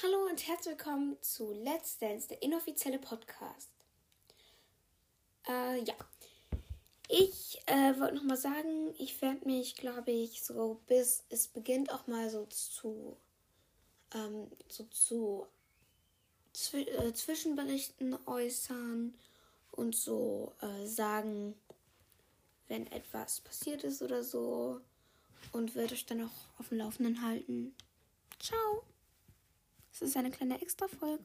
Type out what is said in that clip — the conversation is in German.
Hallo und herzlich willkommen zu Let's Dance, der inoffizielle Podcast. Äh, ja. Ich äh, wollte nochmal sagen, ich werde mich, glaube ich, so bis es beginnt auch mal so zu, ähm, so zu Zw äh, Zwischenberichten äußern und so äh, sagen, wenn etwas passiert ist oder so. Und werde euch dann auch auf dem Laufenden halten. Ciao! Das ist eine kleine Extra-Folge.